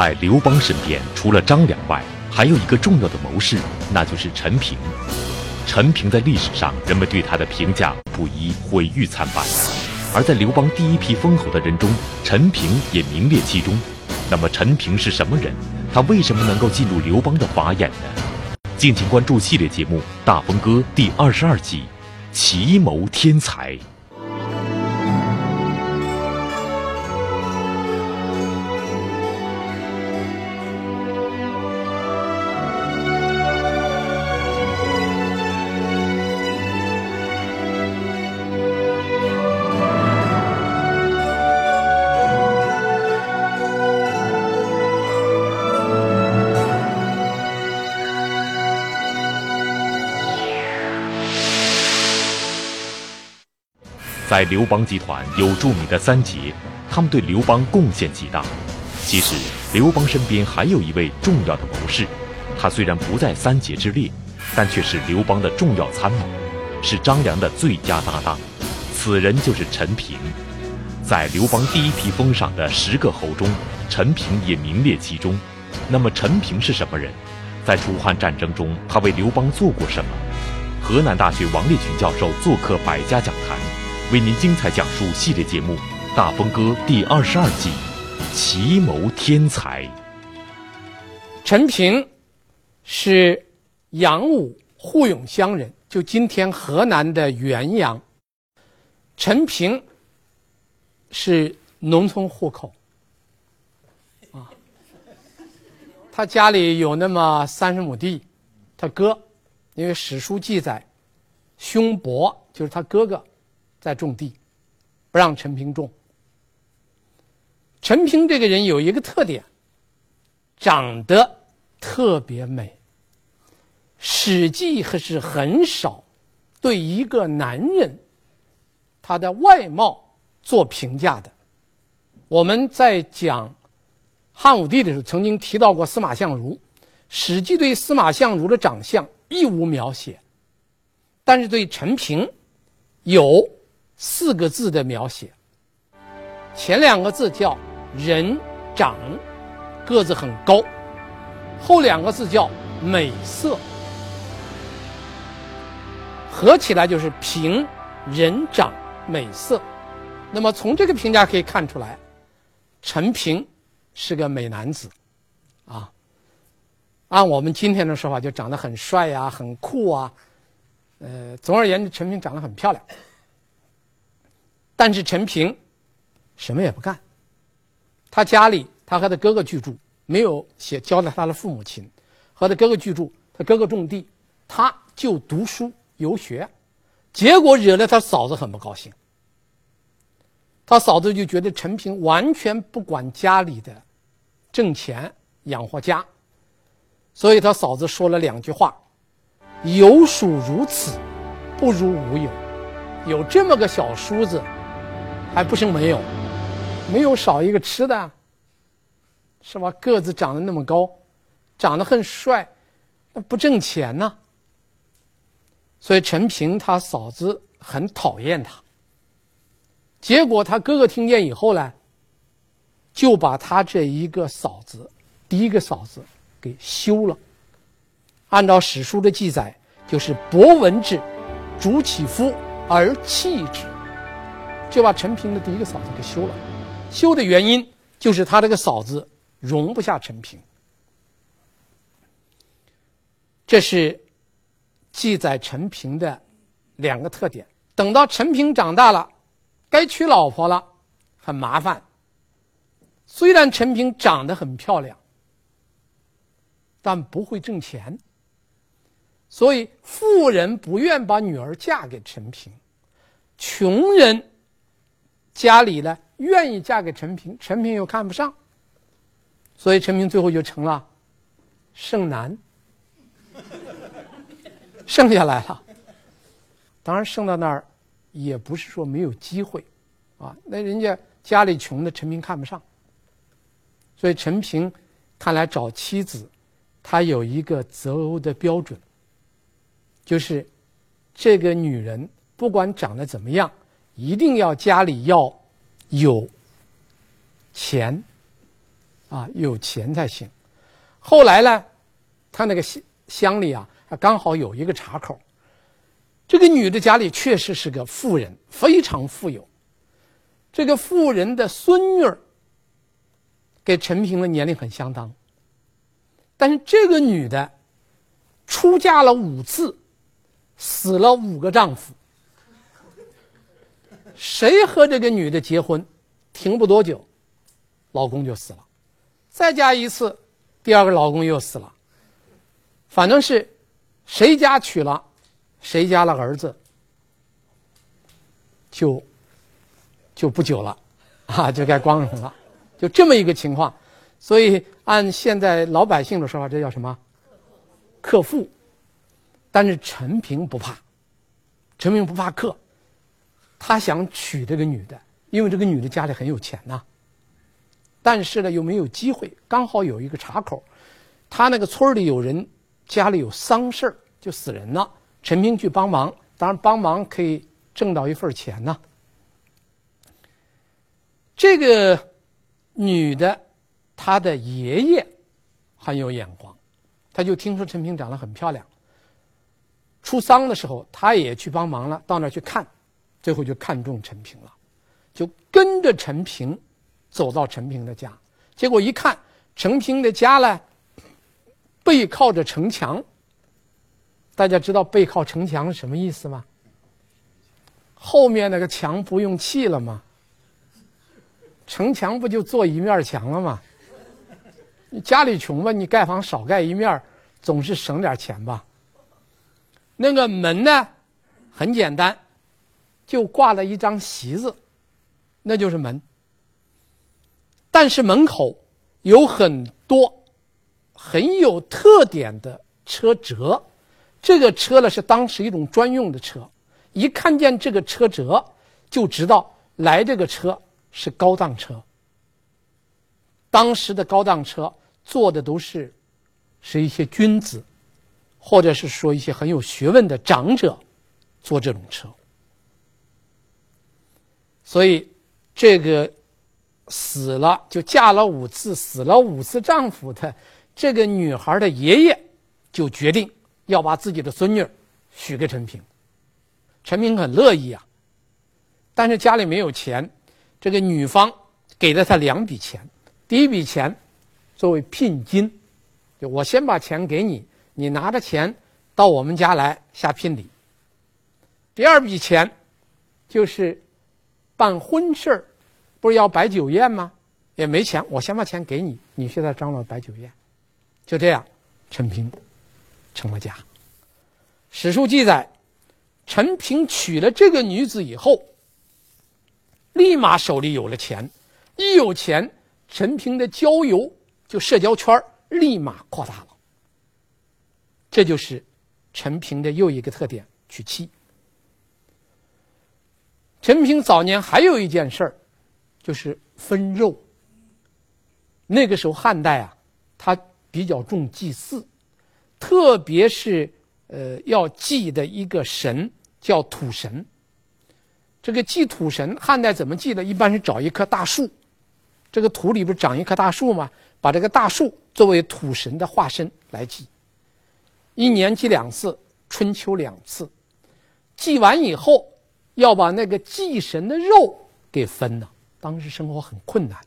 在刘邦身边，除了张良外，还有一个重要的谋士，那就是陈平。陈平在历史上，人们对他的评价不一，毁誉参半。而在刘邦第一批封侯的人中，陈平也名列其中。那么，陈平是什么人？他为什么能够进入刘邦的法眼呢？敬请关注系列节目《大风歌》第二十二集：奇谋天才。在刘邦集团有著名的三杰，他们对刘邦贡献极大。其实，刘邦身边还有一位重要的谋士，他虽然不在三杰之列，但却是刘邦的重要参谋，是张良的最佳搭档。此人就是陈平。在刘邦第一批封赏的十个侯中，陈平也名列其中。那么，陈平是什么人？在楚汉战争中，他为刘邦做过什么？河南大学王立群教授做客百家讲坛。为您精彩讲述系列节目《大风歌》第二十二集：奇谋天才。陈平是阳武护永乡人，就今天河南的原阳。陈平是农村户口，啊，他家里有那么三十亩地，他哥，因为史书记载，兄伯就是他哥哥。在种地，不让陈平种。陈平这个人有一个特点，长得特别美。《史记》可是很少对一个男人他的外貌做评价的。我们在讲汉武帝的时候，曾经提到过司马相如，《史记》对司马相如的长相一无描写，但是对陈平有。四个字的描写，前两个字叫人长，个子很高；后两个字叫美色，合起来就是平人长美色。那么从这个评价可以看出来，陈平是个美男子，啊，按我们今天的说法，就长得很帅呀、很酷啊。呃，总而言之，陈平长得很漂亮。但是陈平什么也不干，他家里他和他哥哥居住，没有写交代他的父母亲，和他哥哥居住，他哥哥种地，他就读书游学，结果惹得他嫂子很不高兴。他嫂子就觉得陈平完全不管家里的挣钱养活家，所以他嫂子说了两句话：“有叔如此，不如无有。”有这么个小叔子。还不是没有，没有少一个吃的，是吧？个子长得那么高，长得很帅，那不挣钱呢。所以陈平他嫂子很讨厌他。结果他哥哥听见以后呢，就把他这一个嫂子，第一个嫂子给休了。按照史书的记载，就是伯闻之，主其夫而弃之。就把陈平的第一个嫂子给休了，休的原因就是他这个嫂子容不下陈平。这是记载陈平的两个特点。等到陈平长大了，该娶老婆了，很麻烦。虽然陈平长得很漂亮，但不会挣钱，所以富人不愿把女儿嫁给陈平，穷人。家里呢，愿意嫁给陈平，陈平又看不上，所以陈平最后就成了剩男，剩下来了。当然剩到那儿，也不是说没有机会，啊，那人家家里穷的，陈平看不上，所以陈平看来找妻子，他有一个择偶的标准，就是这个女人不管长得怎么样。一定要家里要有钱，啊，有钱才行。后来呢，他那个乡乡里啊，刚好有一个岔口。这个女的家里确实是个富人，非常富有。这个富人的孙女儿跟陈平的年龄很相当，但是这个女的出嫁了五次，死了五个丈夫。谁和这个女的结婚，停不多久，老公就死了，再嫁一次，第二个老公又死了。反正是谁家娶了。谁家的儿子就就不久了，啊，就该光荣了，就这么一个情况。所以按现在老百姓的说法，这叫什么？克父。但是陈平不怕，陈平不怕克，他想娶这个女的，因为这个女的家里很有钱呐。但是呢，又没有机会，刚好有一个岔口，他那个村里有人家里有丧事就死人了。陈平去帮忙，当然帮忙可以挣到一份钱呐。这个女的，她的爷爷很有眼光，他就听说陈平长得很漂亮。出丧的时候，他也去帮忙了，到那儿去看，最后就看中陈平了，就跟着陈平走到陈平的家。结果一看，陈平的家呢，背靠着城墙。大家知道背靠城墙是什么意思吗？后面那个墙不用砌了吗？城墙不就做一面墙了吗？你家里穷吧，你盖房少盖一面，总是省点钱吧。那个门呢，很简单，就挂了一张席子，那就是门。但是门口有很多很有特点的车辙。这个车呢，是当时一种专用的车，一看见这个车辙，就知道来这个车是高档车。当时的高档车坐的都是是一些君子，或者是说一些很有学问的长者坐这种车。所以这个死了就嫁了五次，死了五次丈夫的这个女孩的爷爷就决定。要把自己的孙女许给陈平，陈平很乐意啊，但是家里没有钱，这个女方给了他两笔钱，第一笔钱作为聘金，就我先把钱给你，你拿着钱到我们家来下聘礼。第二笔钱就是办婚事不是要摆酒宴吗？也没钱，我先把钱给你，你现在张罗摆酒宴，就这样，陈平。成了家。史书记载，陈平娶了这个女子以后，立马手里有了钱，一有钱，陈平的交友就社交圈立马扩大了。这就是陈平的又一个特点：娶妻。陈平早年还有一件事儿，就是分肉。那个时候汉代啊，他比较重祭祀。特别是，呃，要祭的一个神叫土神。这个祭土神，汉代怎么祭的？一般是找一棵大树，这个土里不是长一棵大树吗？把这个大树作为土神的化身来祭。一年祭两次，春秋两次。祭完以后，要把那个祭神的肉给分了。当时生活很困难，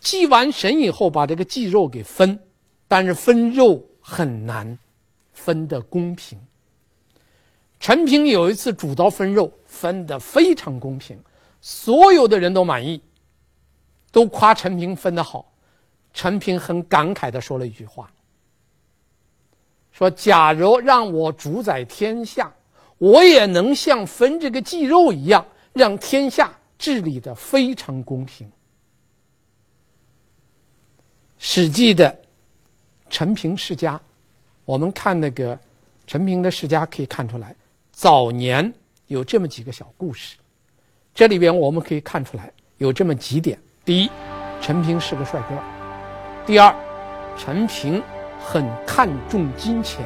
祭完神以后，把这个祭肉给分，但是分肉。很难分的公平。陈平有一次主刀分肉，分的非常公平，所有的人都满意，都夸陈平分的好。陈平很感慨的说了一句话：“说假如让我主宰天下，我也能像分这个祭肉一样，让天下治理得非常公平。”《史记》的。陈平世家，我们看那个陈平的世家，可以看出来，早年有这么几个小故事。这里边我们可以看出来有这么几点：第一，陈平是个帅哥；第二，陈平很看重金钱；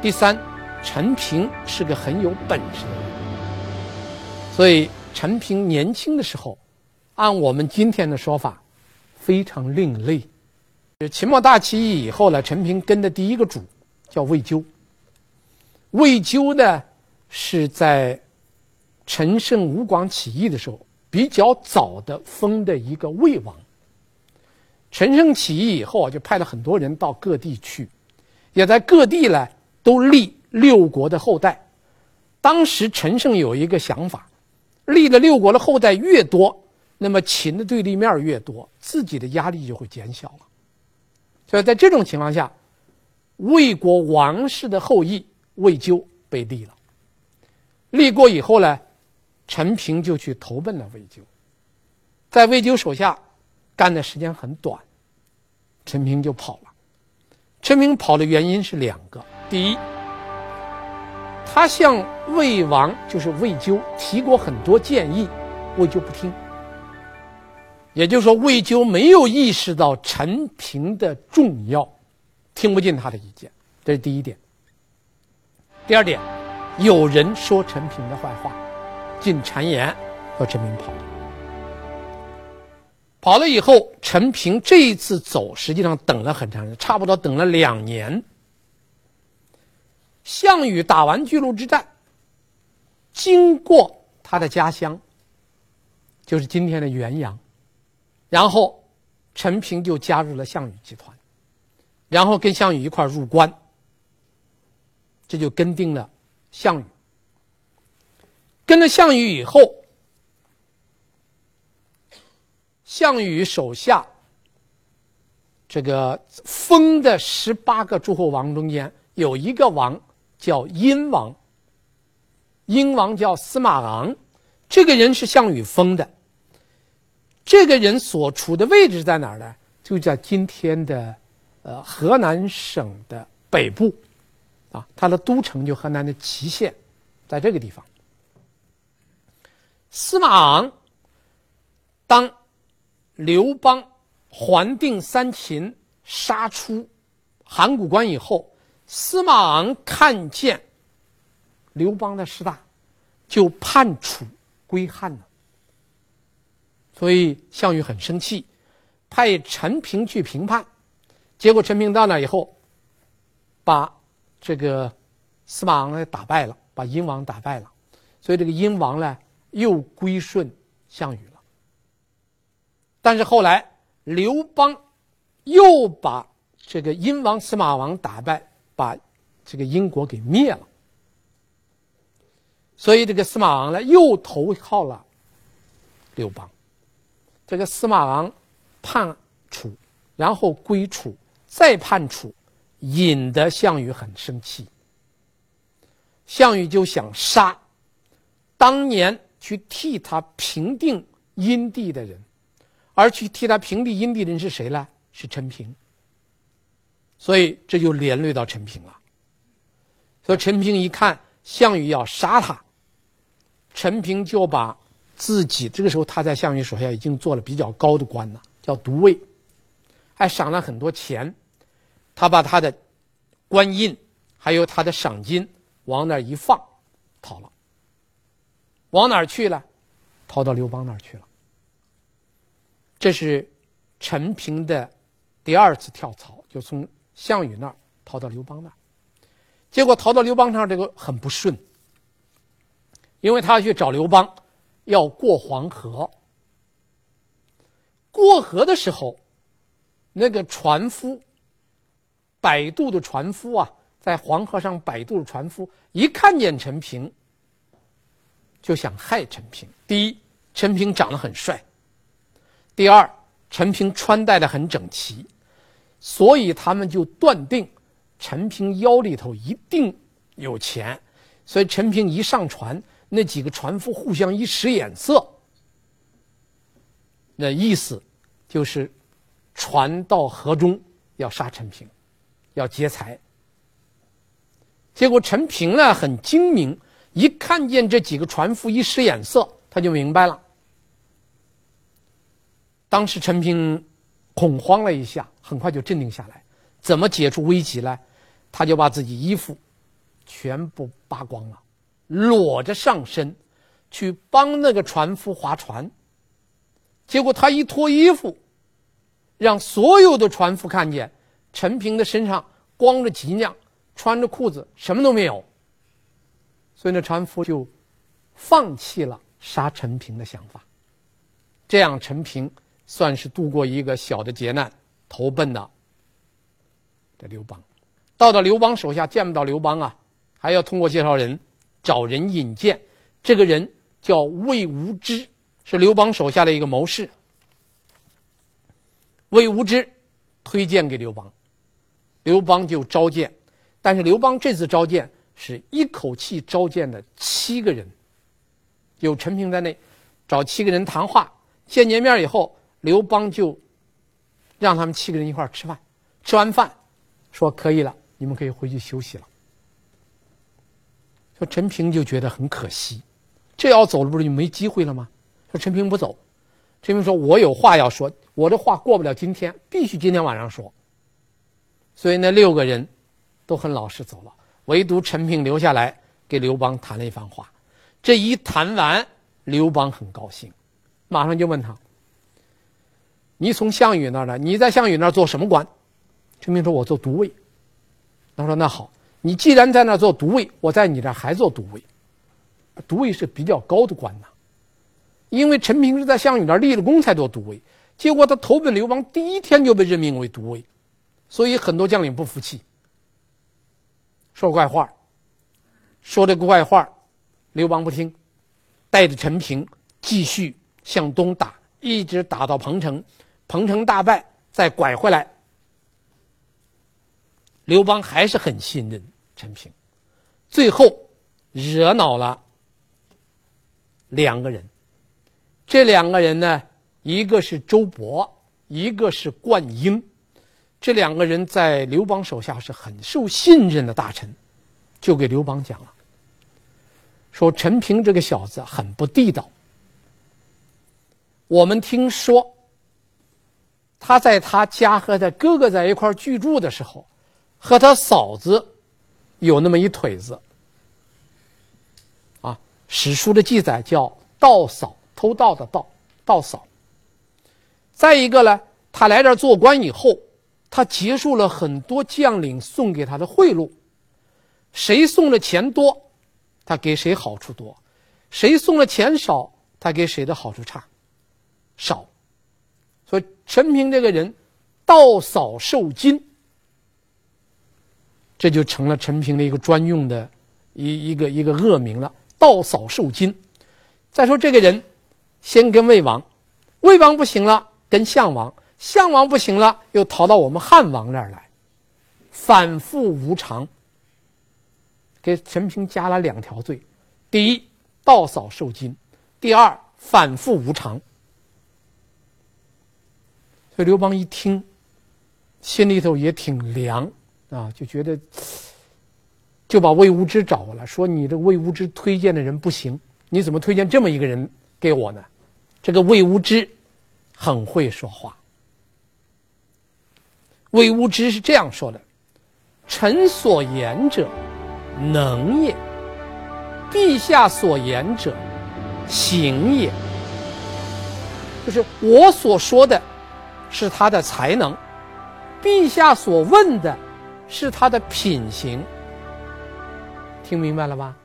第三，陈平是个很有本事的人。所以，陈平年轻的时候，按我们今天的说法，非常另类。秦末大起义以后呢，陈平跟的第一个主叫魏咎。魏咎呢是在陈胜吴广起义的时候比较早的封的一个魏王。陈胜起义以后啊，就派了很多人到各地去，也在各地呢都立六国的后代。当时陈胜有一个想法，立了六国的后代越多，那么秦的对立面越多，自己的压力就会减小了。所以在这种情况下，魏国王室的后裔魏咎被立了。立过以后呢，陈平就去投奔了魏咎，在魏咎手下干的时间很短。陈平就跑了，陈平跑的原因是两个：第一，他向魏王就是魏咎提过很多建议，魏咎不听。也就是说，魏咎没有意识到陈平的重要，听不进他的意见，这是第一点。第二点，有人说陈平的坏话，进谗言，和陈平跑了。跑了以后，陈平这一次走，实际上等了很长时间，差不多等了两年。项羽打完巨鹿之战，经过他的家乡，就是今天的原阳，然后陈平就加入了项羽集团，然后跟项羽一块入关，这就跟定了项羽。跟了项羽以后。项羽手下这个封的十八个诸侯王中间，有一个王叫殷王，殷王叫司马昂，这个人是项羽封的。这个人所处的位置在哪儿呢？就在今天的呃河南省的北部，啊，他的都城就河南的淇县，在这个地方。司马昂当。刘邦还定三秦，杀出函谷关以后，司马昂看见刘邦的势大，就叛楚归汉了。所以项羽很生气，派陈平去平叛。结果陈平到那以后，把这个司马昂呢打败了，把殷王打败了。所以这个殷王呢又归顺项羽了。但是后来，刘邦又把这个殷王司马昂打败，把这个英国给灭了。所以这个司马昂呢，又投靠了刘邦。这个司马昂叛楚，然后归楚，再叛楚，引得项羽很生气。项羽就想杀当年去替他平定殷地的人。而去替他平定殷地的人是谁呢？是陈平。所以这就连累到陈平了。所以陈平一看项羽要杀他，陈平就把自己这个时候他在项羽手下已经做了比较高的官了，叫都尉，还赏了很多钱。他把他的官印还有他的赏金往那一放，逃了。往哪儿去了？逃到刘邦那儿去了。这是陈平的第二次跳槽，就从项羽那儿逃到刘邦那儿。结果逃到刘邦那儿，这个很不顺，因为他要去找刘邦，要过黄河。过河的时候，那个船夫摆渡的船夫啊，在黄河上摆渡的船夫一看见陈平，就想害陈平。第一，陈平长得很帅。第二，陈平穿戴的很整齐，所以他们就断定陈平腰里头一定有钱，所以陈平一上船，那几个船夫互相一使眼色，那意思就是船到河中要杀陈平，要劫财。结果陈平呢很精明，一看见这几个船夫一使眼色，他就明白了。当时陈平恐慌了一下，很快就镇定下来。怎么解除危机呢？他就把自己衣服全部扒光了，裸着上身去帮那个船夫划船。结果他一脱衣服，让所有的船夫看见陈平的身上光着脊梁，穿着裤子，什么都没有。所以那船夫就放弃了杀陈平的想法。这样，陈平算是度过一个小的劫难，投奔了这刘邦。到了刘邦手下，见不到刘邦啊，还要通过介绍人找人引荐。这个人叫魏无知，是刘邦手下的一个谋士。魏无知推荐给刘邦，刘邦就召见。但是刘邦这次召见是一口气召见了七个人，有陈平在内，找七个人谈话。见见面以后，刘邦就让他们七个人一块吃饭。吃完饭，说可以了，你们可以回去休息了。说陈平就觉得很可惜。这要走了，不是就没机会了吗？说陈平不走，陈平说：“我有话要说，我这话过不了今天，必须今天晚上说。”所以那六个人都很老实走了，唯独陈平留下来给刘邦谈了一番话。这一谈完，刘邦很高兴，马上就问他：“你从项羽那儿来？你在项羽那儿做什么官？”陈平说：“我做都尉。”他说：“那好，你既然在那儿做都尉，我在你这儿还做都尉。”都尉是比较高的官呐，因为陈平是在项羽那儿立了功才做都尉，结果他投奔刘邦第一天就被任命为都尉，所以很多将领不服气，说怪话，说这个怪话，刘邦不听，带着陈平继续向东打，一直打到彭城，彭城大败，再拐回来，刘邦还是很信任陈平，最后惹恼了。两个人，这两个人呢，一个是周勃，一个是灌婴，这两个人在刘邦手下是很受信任的大臣，就给刘邦讲了，说陈平这个小子很不地道。我们听说他在他家和他哥哥在一块居住的时候，和他嫂子有那么一腿子。啊史书的记载叫“盗嫂”，偷盗的“盗”，盗嫂。再一个呢，他来这儿做官以后，他结束了很多将领送给他的贿赂，谁送的钱多，他给谁好处多；谁送的钱少，他给谁的好处差少。陈平这个人，盗嫂受金，这就成了陈平的一个专用的一一个一个恶名了。盗嫂受金，再说这个人，先跟魏王，魏王不行了，跟项王，项王不行了，又逃到我们汉王那儿来，反复无常。给陈平加了两条罪：第一，盗嫂受金；第二，反复无常。所以刘邦一听，心里头也挺凉啊，就觉得。就把魏无知找过来，说：“你这魏无知推荐的人不行，你怎么推荐这么一个人给我呢？”这个魏无知很会说话。魏无知是这样说的：“臣所言者，能也；陛下所言者，行也。”就是我所说的，是他的才能；陛下所问的，是他的品行。听明白了吧？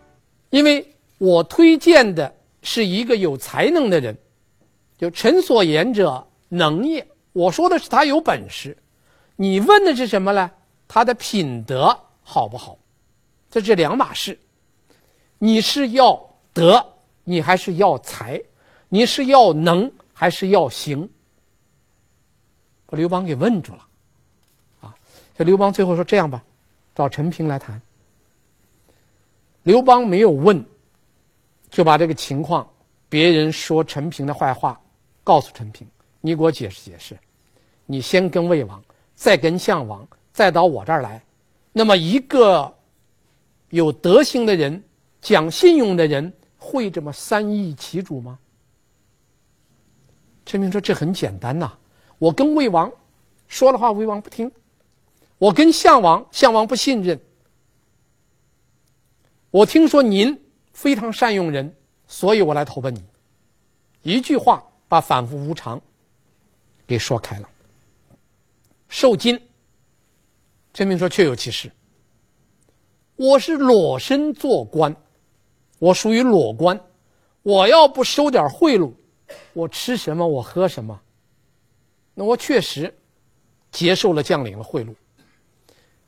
因为我推荐的是一个有才能的人，就臣所言者能也。我说的是他有本事，你问的是什么呢？他的品德好不好？这是两码事。你是要德，你还是要才？你是要能，还是要行？把刘邦给问住了。啊，这刘邦最后说：“这样吧，找陈平来谈。”刘邦没有问，就把这个情况，别人说陈平的坏话，告诉陈平，你给我解释解释。你先跟魏王，再跟项王，再到我这儿来。那么一个有德行的人，讲信用的人，会这么三易其主吗？陈平说：“这很简单呐，我跟魏王说的话，魏王不听；我跟项王，项王不信任。”我听说您非常善用人，所以我来投奔你。一句话把反复无常给说开了。受金。陈平说：“确有其事。我是裸身做官，我属于裸官，我要不收点贿赂，我吃什么？我喝什么？那我确实接受了将领的贿赂。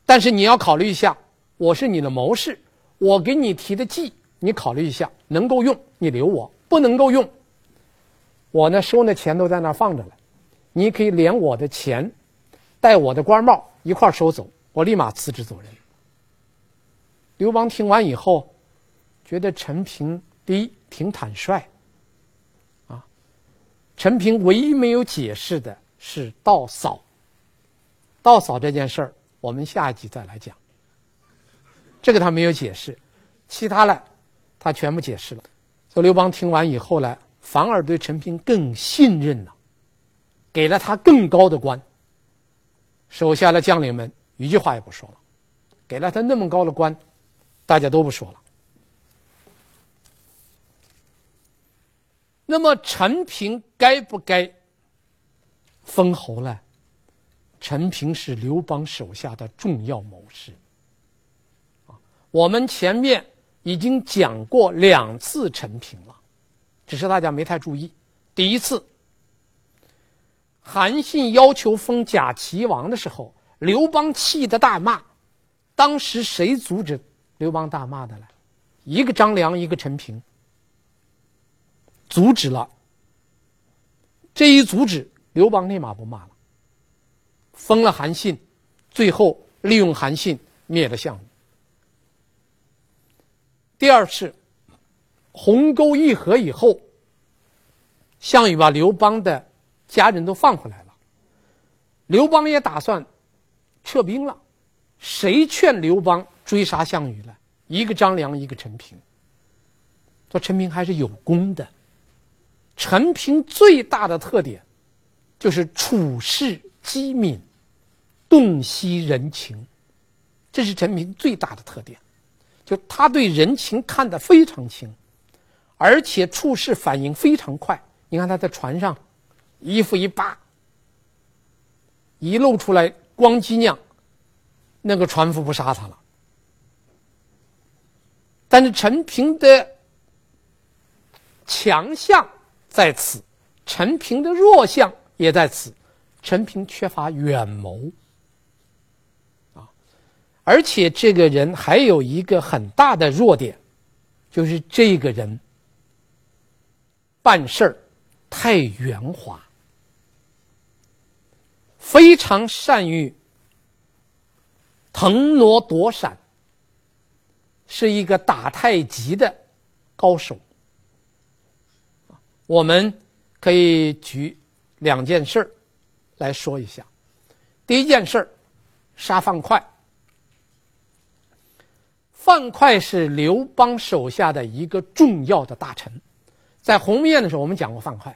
但是你要考虑一下，我是你的谋士，我给你提的计，你考虑一下，能够用你留我，不能够用，我呢收那钱都在那放着了，你可以连我的钱，带我的官帽一块收走。”我立马辞职走人。刘邦听完以后，觉得陈平第一挺坦率，啊，陈平唯一没有解释的是道扫。道扫这件事儿，我们下一集再来讲。这个他没有解释，其他的他全部解释了。所以刘邦听完以后呢，反而对陈平更信任了，给了他更高的官。手下的将领们。一句话也不说了，给了他那么高的官，大家都不说了。那么陈平该不该封侯了？陈平是刘邦手下的重要谋士。啊，我们前面已经讲过两次陈平了，只是大家没太注意。第一次，韩信要求封假齐王的时候。刘邦气得大骂，当时谁阻止刘邦大骂的呢？一个张良，一个陈平，阻止了。这一阻止，刘邦立马不骂了，封了韩信，最后利用韩信灭了项羽。第二次，鸿沟议和以后，项羽把刘邦的家人都放回来了，刘邦也打算。撤兵了，谁劝刘邦追杀项羽了？一个张良，一个陈平。说陈平还是有功的。陈平最大的特点，就是处事机敏，洞悉人情，这是陈平最大的特点。就他对人情看得非常清，而且处事反应非常快。你看他在船上，衣服一扒，一露出来。光机酿，那个船夫不杀他了。但是陈平的强项在此，陈平的弱项也在此。陈平缺乏远谋啊，而且这个人还有一个很大的弱点，就是这个人办事儿太圆滑。非常善于腾挪躲闪，是一个打太极的高手。我们可以举两件事儿来说一下。第一件事儿，杀樊哙。樊哙是刘邦手下的一个重要的大臣，在鸿门宴的时候，我们讲过樊哙，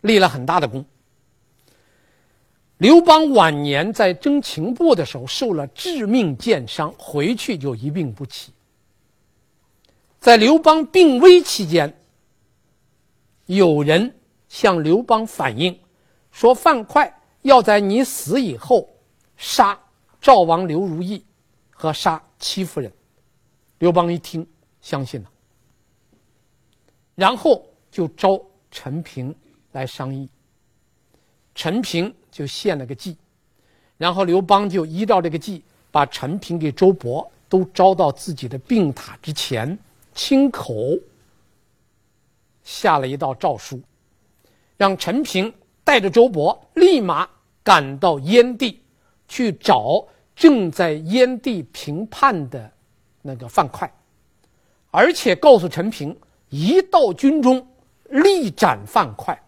立了很大的功。刘邦晚年在征秦部的时候受了致命箭伤，回去就一病不起。在刘邦病危期间，有人向刘邦反映，说樊哙要在你死以后杀赵王刘如意和杀戚夫人。刘邦一听，相信了，然后就召陈平来商议。陈平。就献了个计，然后刘邦就依照这个计，把陈平给周勃都招到自己的病榻之前，亲口下了一道诏书，让陈平带着周勃立马赶到燕地去找正在燕地平叛的那个樊哙，而且告诉陈平，一到军中立斩樊哙，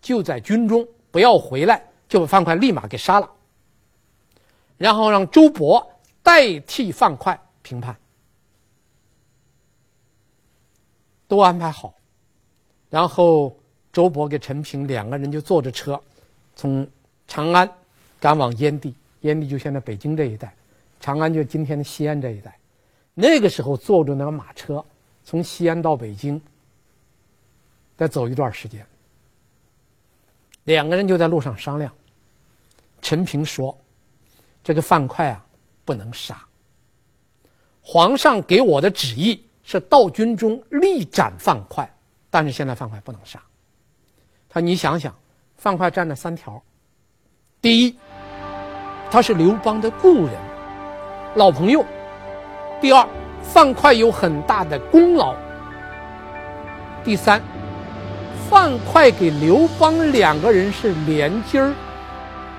就在军中不要回来。就把樊哙立马给杀了，然后让周勃代替樊哙平叛，都安排好，然后周勃跟陈平两个人就坐着车，从长安赶往燕地，燕地就现在北京这一带，长安就今天的西安这一带，那个时候坐着那个马车，从西安到北京，得走一段时间，两个人就在路上商量。陈平说：“这个范哙啊，不能杀。皇上给我的旨意是到军中立斩范哙，但是现在范哙不能杀。他，你想想，范哙占了三条：第一，他是刘邦的故人、老朋友；第二，范哙有很大的功劳；第三。”范哙给刘邦两个人是连襟儿，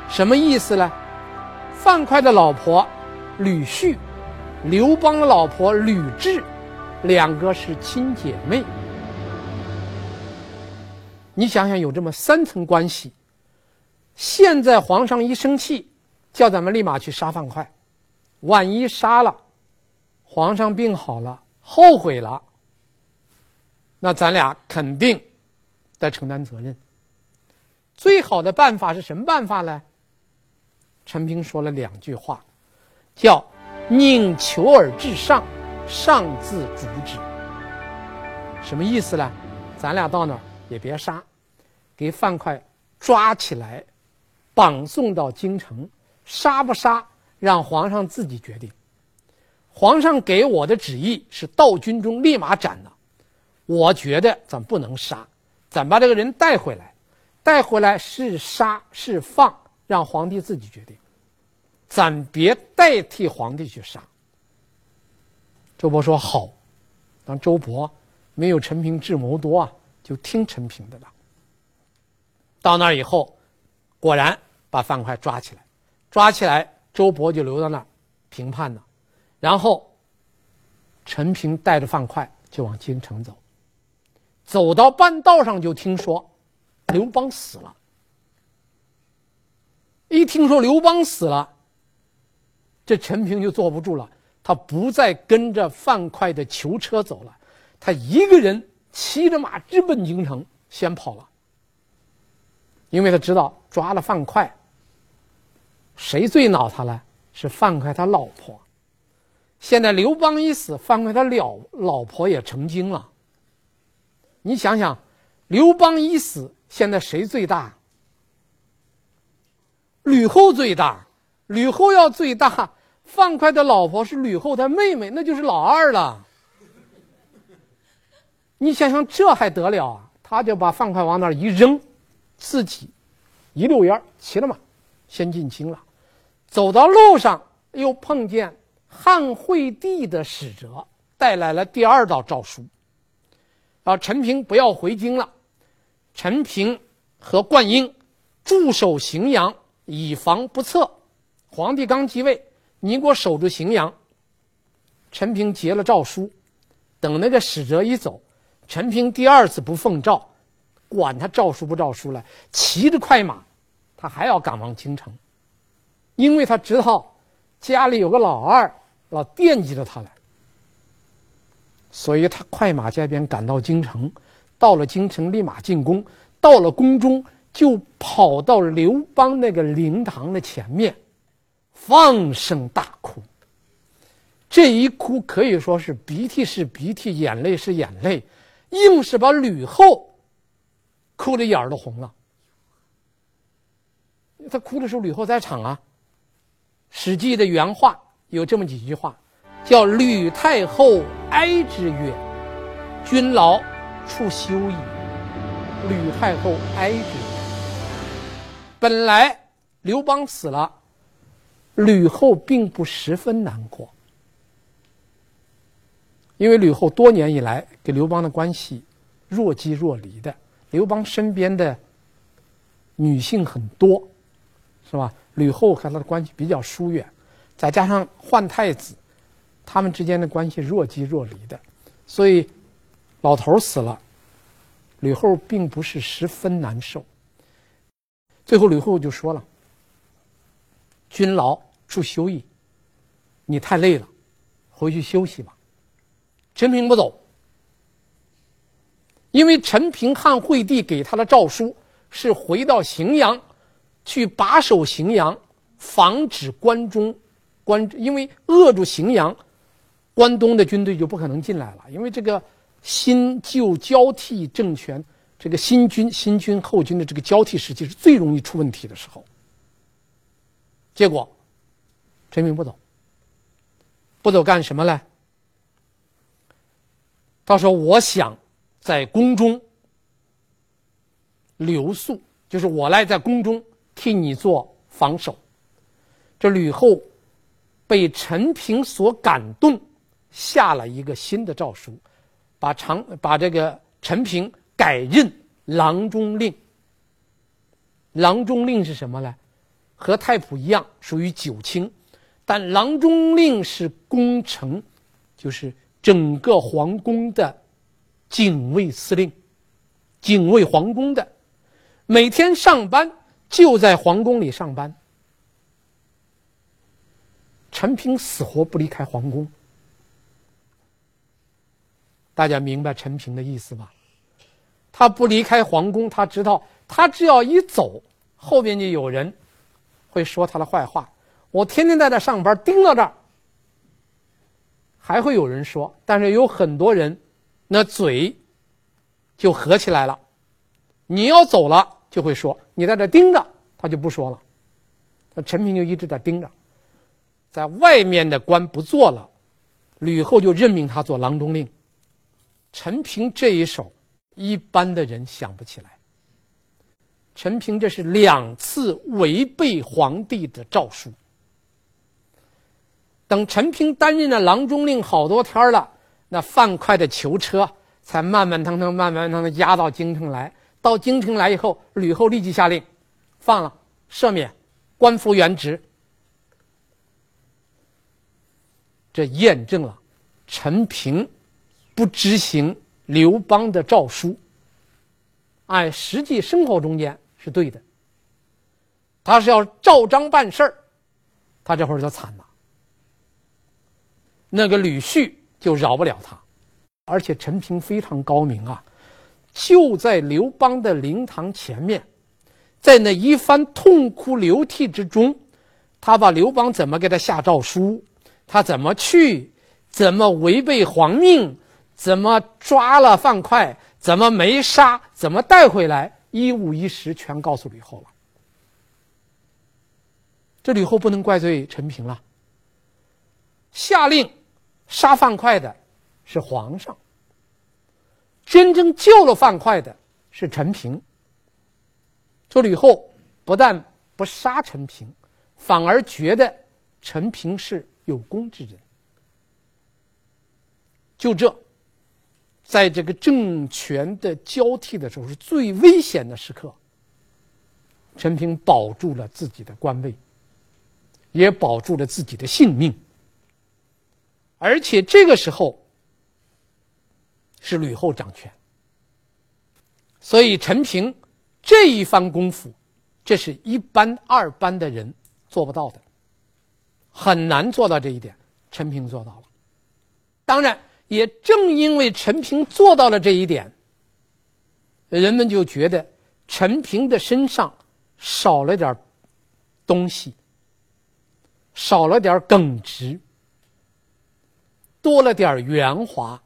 什么意思呢？范哙的老婆吕旭，刘邦的老婆吕雉，两个是亲姐妹。你想想，有这么三层关系。现在皇上一生气，叫咱们立马去杀范哙，万一杀了，皇上病好了，后悔了，那咱俩肯定。得承担责任。最好的办法是什么办法呢？陈平说了两句话，叫“宁求尔至上，上自主之”。什么意思呢？咱俩到那儿也别杀，给范哙抓起来，绑送到京城，杀不杀让皇上自己决定。皇上给我的旨意是到军中立马斩了，我觉得咱不能杀。咱把这个人带回来，带回来是杀是放，让皇帝自己决定。咱别代替皇帝去杀。周勃说好，当周勃没有陈平智谋多啊，就听陈平的了。到那儿以后，果然把范哙抓起来，抓起来，周勃就留到那儿评判呢。然后，陈平带着范哙就往京城走。走到半道上，就听说刘邦死了。一听说刘邦死了，这陈平就坐不住了，他不再跟着范哙的囚车走了，他一个人骑着马直奔京城，先跑了。因为他知道抓了范哙，谁最恼他了？是范哙他老婆。现在刘邦一死，范哙他了老婆也成精了。你想想，刘邦一死，现在谁最大？吕后最大。吕后要最大，范哙的老婆是吕后他妹妹，那就是老二了。你想想，这还得了啊？他就把范哙往那儿一扔，自己一溜烟骑了马，先进京了。走到路上，又碰见汉惠帝的使者带来了第二道诏书。啊，陈平不要回京了，陈平和灌婴驻守荥阳，以防不测。皇帝刚继位，你给我守住荥阳。陈平结了诏书，等那个使者一走，陈平第二次不奉诏，管他诏书不诏书了，骑着快马，他还要赶往京城，因为他知道家里有个老二，老惦记着他来。所以他快马加鞭赶到京城，到了京城立马进宫，到了宫中就跑到刘邦那个灵堂的前面，放声大哭。这一哭可以说是鼻涕是鼻涕，眼泪是眼泪，硬是把吕后哭的眼儿都红了。他哭的时候，吕后在场啊。《史记》的原话有这么几句话。叫吕太后哀之曰：“君劳处休矣。”吕太后哀之：“本来刘邦死了，吕后并不十分难过，因为吕后多年以来跟刘邦的关系若即若离的。刘邦身边的女性很多，是吧？吕后和他的关系比较疏远，再加上换太子。”他们之间的关系若即若离的，所以老头死了，吕后并不是十分难受。最后吕后就说了：“君劳处休矣，你太累了，回去休息吧。”陈平不走，因为陈平汉惠帝给他的诏书是回到荥阳，去把守荥阳，防止关中关，因为扼住荥阳。关东的军队就不可能进来了，因为这个新旧交替政权，这个新军、新军、后军的这个交替时期是最容易出问题的时候。结果陈平不走，不走干什么呢？他说：“我想在宫中留宿，就是我来在宫中替你做防守。”这吕后被陈平所感动，下了一个新的诏书，把长把这个陈平改任郎中令。郎中令是什么呢？和太仆一样，属于九卿，但郎中令是宫城，就是。整个皇宫的警卫司令，警卫皇宫的，每天上班就在皇宫里上班。陈平死活不离开皇宫，大家明白陈平的意思吧？他不离开皇宫，他知道他只要一走，后边就有人会说他的坏话。我天天在这上班，盯到这儿。还会有人说，但是有很多人，那嘴就合起来了。你要走了，就会说你在这盯着，他就不说了。那陈平就一直在盯着，在外面的官不做了，吕后就任命他做郎中令。陈平这一手，一般的人想不起来。陈平这是两次违背皇帝的诏书。等陈平担任了郎中令好多天了，那樊哙的囚车才慢慢腾腾、慢慢腾腾押到京城来。到京城来以后，吕后立即下令，放了、赦免，官复原职。这验证了陈平不执行刘邦的诏书，按实际生活中间是对的。他是要照章办事儿，他这会儿就惨了。那个吕旭就饶不了他，而且陈平非常高明啊，就在刘邦的灵堂前面，在那一番痛哭流涕之中，他把刘邦怎么给他下诏书，他怎么去，怎么违背皇命，怎么抓了樊哙，怎么没杀，怎么带回来，一五一十全告诉吕后了。这吕后不能怪罪陈平了，下令。杀樊哙的是皇上，真正救了樊哙的是陈平。这吕后不但不杀陈平，反而觉得陈平是有功之人。就这，在这个政权的交替的时候，是最危险的时刻，陈平保住了自己的官位，也保住了自己的性命。而且这个时候是吕后掌权，所以陈平这一番功夫，这是一般二般的人做不到的，很难做到这一点。陈平做到了，当然也正因为陈平做到了这一点，人们就觉得陈平的身上少了点东西，少了点耿直。多了点圆滑。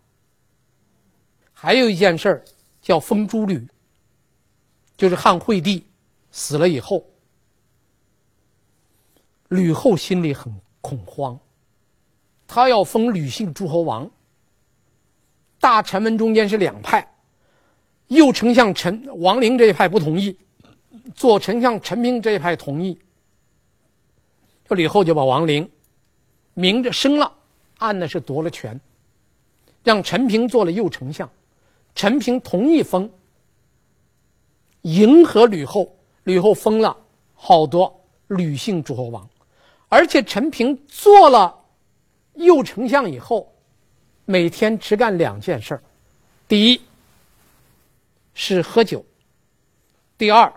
还有一件事儿叫封诸吕，就是汉惠帝死了以后，吕后心里很恐慌，他要封吕姓诸侯王。大臣们中间是两派，右丞相陈王陵这一派不同意，左丞相陈平这一派同意。这吕后就把王陵明着升了。按的是夺了权，让陈平做了右丞相，陈平同意封，迎合吕后，吕后封了好多吕姓诸侯王，而且陈平做了右丞相以后，每天只干两件事儿，第一是喝酒，第二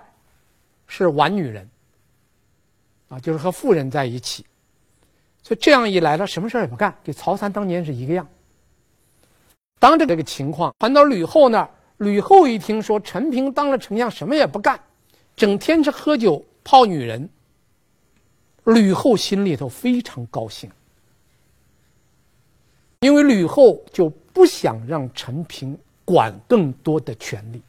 是玩女人，啊，就是和妇人在一起。所以这样一来了，什么事儿也不干，跟曹参当年是一个样。当着这个情况传到吕后那儿，吕后一听说陈平当了丞相，什么也不干，整天是喝酒泡女人，吕后心里头非常高兴，因为吕后就不想让陈平管更多的权力。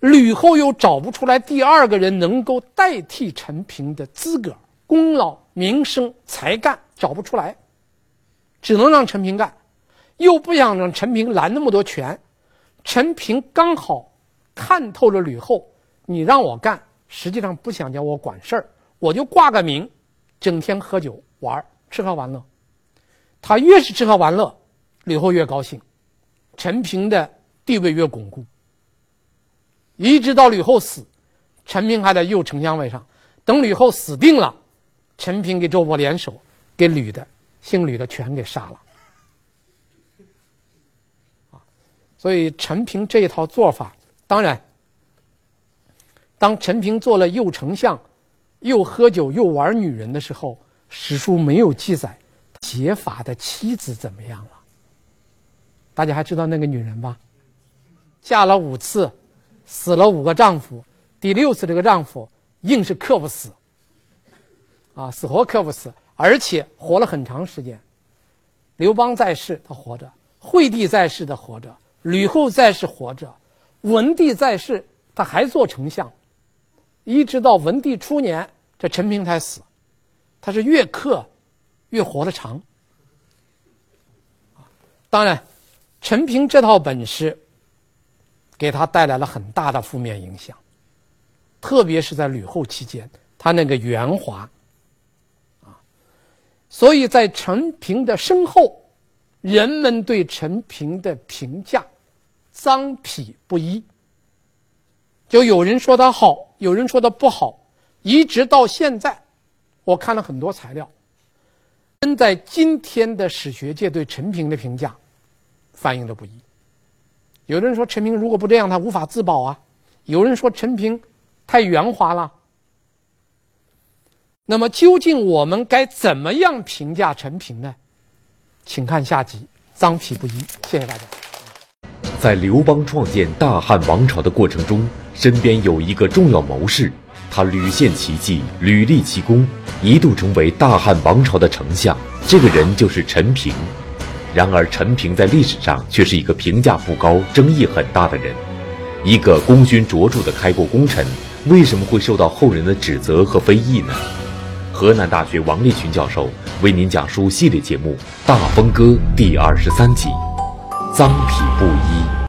吕后又找不出来第二个人能够代替陈平的资格、功劳、名声、才干，找不出来，只能让陈平干，又不想让陈平揽那么多权。陈平刚好看透了吕后，你让我干，实际上不想叫我管事儿，我就挂个名，整天喝酒玩，吃喝玩乐。他越是吃喝玩乐，吕后越高兴，陈平的地位越巩固。一直到吕后死，陈平还在右丞相位上。等吕后死定了，陈平给周勃联手，给吕的姓吕的全给杀了。啊，所以陈平这一套做法，当然，当陈平做了右丞相，又喝酒又玩女人的时候，史书没有记载结发的妻子怎么样了。大家还知道那个女人吧？嫁了五次。死了五个丈夫，第六次这个丈夫硬是克不死，啊，死活克不死，而且活了很长时间。刘邦在世，他活着；惠帝在世，他活着；吕后在世，活着；文帝在世，他还做丞相，一直到文帝初年，这陈平才死。他是越克越活得长。当然，陈平这套本事。给他带来了很大的负面影响，特别是在吕后期间，他那个圆滑，所以在陈平的身后，人们对陈平的评价，臧否不一。就有人说他好，有人说他不好，一直到现在，我看了很多材料，跟在今天的史学界对陈平的评价，反映的不一。有人说陈平如果不这样，他无法自保啊。有人说陈平太圆滑了。那么究竟我们该怎么样评价陈平呢？请看下集，臧否不一。谢谢大家。在刘邦创建大汉王朝的过程中，身边有一个重要谋士，他屡献奇绩，屡立奇功，一度成为大汉王朝的丞相。这个人就是陈平。然而，陈平在历史上却是一个评价不高、争议很大的人。一个功勋卓著的开国功臣，为什么会受到后人的指责和非议呢？河南大学王立群教授为您讲述系列节目《大风歌》第二十三集：臧否不一。